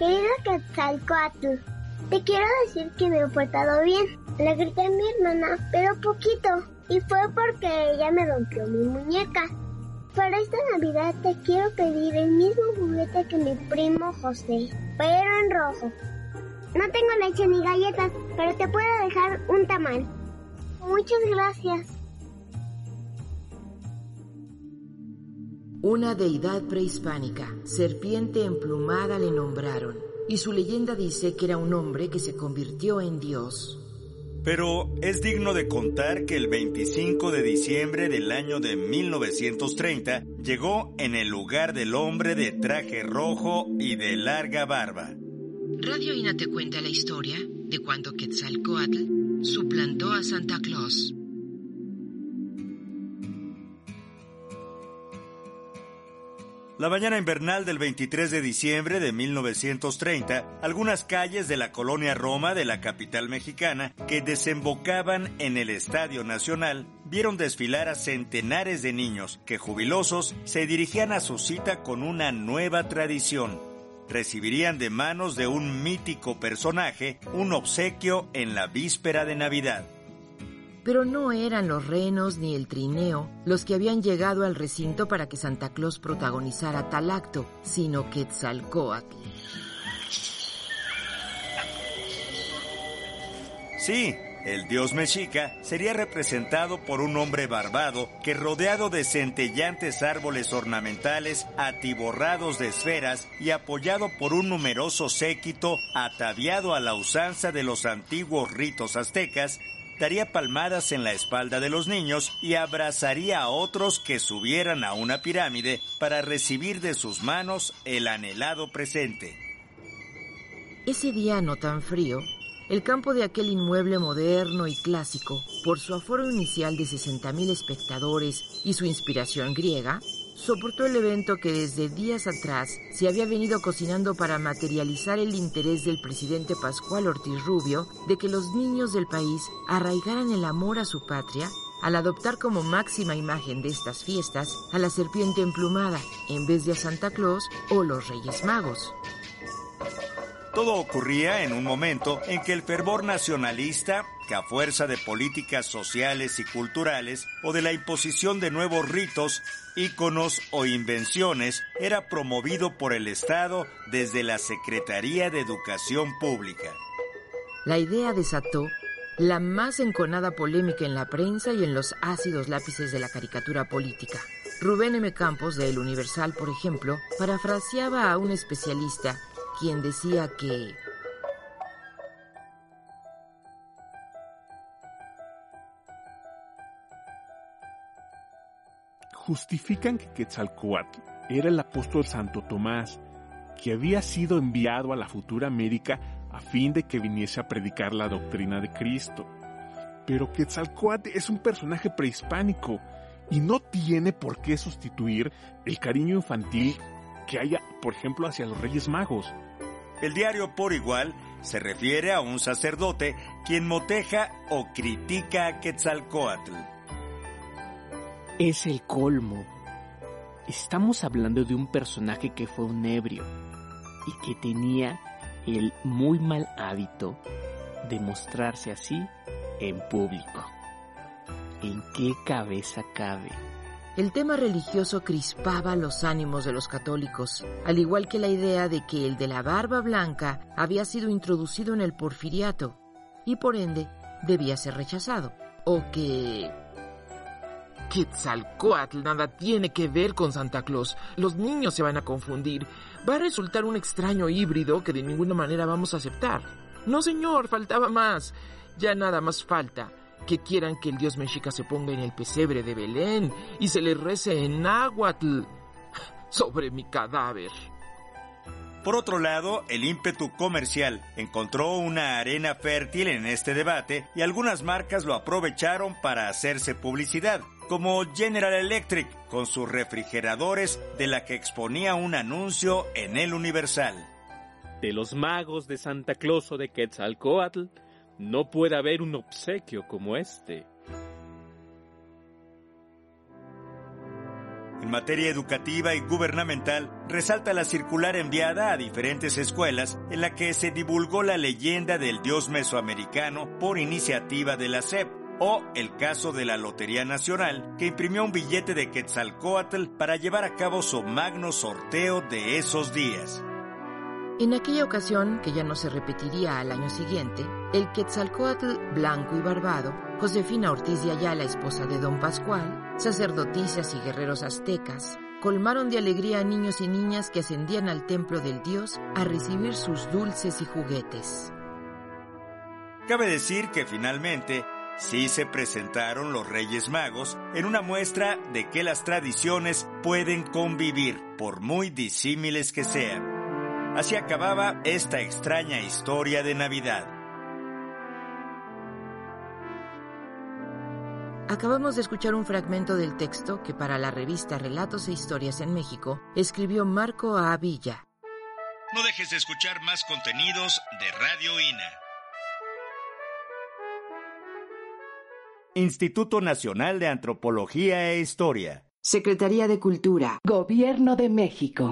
Querido Quetzalcoatl, te quiero decir que me he portado bien. Le grité a mi hermana, pero poquito, y fue porque ella me rompió mi muñeca. Para esta Navidad te quiero pedir el mismo juguete que mi primo José, pero en rojo. No tengo leche ni galletas, pero te puedo dejar un tamal. Muchas gracias. Una deidad prehispánica, serpiente emplumada le nombraron, y su leyenda dice que era un hombre que se convirtió en Dios. Pero es digno de contar que el 25 de diciembre del año de 1930 llegó en el lugar del hombre de traje rojo y de larga barba. Radio Ina te cuenta la historia de cuando Quetzalcoatl suplantó a Santa Claus. La mañana invernal del 23 de diciembre de 1930, algunas calles de la colonia Roma de la capital mexicana que desembocaban en el Estadio Nacional vieron desfilar a centenares de niños que jubilosos se dirigían a su cita con una nueva tradición. Recibirían de manos de un mítico personaje un obsequio en la víspera de Navidad. Pero no eran los renos ni el trineo los que habían llegado al recinto para que Santa Claus protagonizara tal acto, sino Quetzalcoatl. Sí, el dios mexica sería representado por un hombre barbado que rodeado de centellantes árboles ornamentales atiborrados de esferas y apoyado por un numeroso séquito ataviado a la usanza de los antiguos ritos aztecas, daría palmadas en la espalda de los niños y abrazaría a otros que subieran a una pirámide para recibir de sus manos el anhelado presente. Ese día no tan frío, el campo de aquel inmueble moderno y clásico, por su aforo inicial de 60.000 espectadores y su inspiración griega, soportó el evento que desde días atrás se había venido cocinando para materializar el interés del presidente Pascual Ortiz Rubio de que los niños del país arraigaran el amor a su patria al adoptar como máxima imagen de estas fiestas a la serpiente emplumada en vez de a Santa Claus o los Reyes Magos. Todo ocurría en un momento en que el fervor nacionalista, que a fuerza de políticas sociales y culturales o de la imposición de nuevos ritos, íconos o invenciones, era promovido por el Estado desde la Secretaría de Educación Pública. La idea desató la más enconada polémica en la prensa y en los ácidos lápices de la caricatura política. Rubén M. Campos de El Universal, por ejemplo, parafraseaba a un especialista quien decía que justifican que Quetzalcoatl era el apóstol Santo Tomás, que había sido enviado a la futura América a fin de que viniese a predicar la doctrina de Cristo. Pero Quetzalcoatl es un personaje prehispánico y no tiene por qué sustituir el cariño infantil que haya, por ejemplo, hacia los Reyes Magos. El diario Por Igual se refiere a un sacerdote quien moteja o critica a Quetzalcoatl. Es el colmo. Estamos hablando de un personaje que fue un ebrio y que tenía el muy mal hábito de mostrarse así en público. ¿En qué cabeza cabe? El tema religioso crispaba los ánimos de los católicos, al igual que la idea de que el de la barba blanca había sido introducido en el porfiriato y por ende debía ser rechazado, o que Quetzalcoatl nada tiene que ver con Santa Claus. Los niños se van a confundir. Va a resultar un extraño híbrido que de ninguna manera vamos a aceptar. No, señor, faltaba más. Ya nada más falta que quieran que el dios mexica se ponga en el pesebre de Belén y se le rece en náhuatl sobre mi cadáver. Por otro lado, el ímpetu comercial encontró una arena fértil en este debate y algunas marcas lo aprovecharon para hacerse publicidad, como General Electric con sus refrigeradores de la que exponía un anuncio en el Universal. De los magos de Santa Claus o de Quetzalcoatl, no puede haber un obsequio como este. En materia educativa y gubernamental, resalta la circular enviada a diferentes escuelas en la que se divulgó la leyenda del dios mesoamericano por iniciativa de la SEP, o el caso de la Lotería Nacional, que imprimió un billete de Quetzalcoatl para llevar a cabo su magno sorteo de esos días. En aquella ocasión, que ya no se repetiría al año siguiente, el Quetzalcoatl blanco y barbado, Josefina Ortiz de Ayala, esposa de don Pascual, sacerdotisas y guerreros aztecas, colmaron de alegría a niños y niñas que ascendían al templo del dios a recibir sus dulces y juguetes. Cabe decir que finalmente sí se presentaron los Reyes Magos en una muestra de que las tradiciones pueden convivir, por muy disímiles que sean. Así acababa esta extraña historia de Navidad. Acabamos de escuchar un fragmento del texto que para la revista Relatos e Historias en México escribió Marco A. Villa. No dejes de escuchar más contenidos de Radio INA. Instituto Nacional de Antropología e Historia. Secretaría de Cultura. Gobierno de México.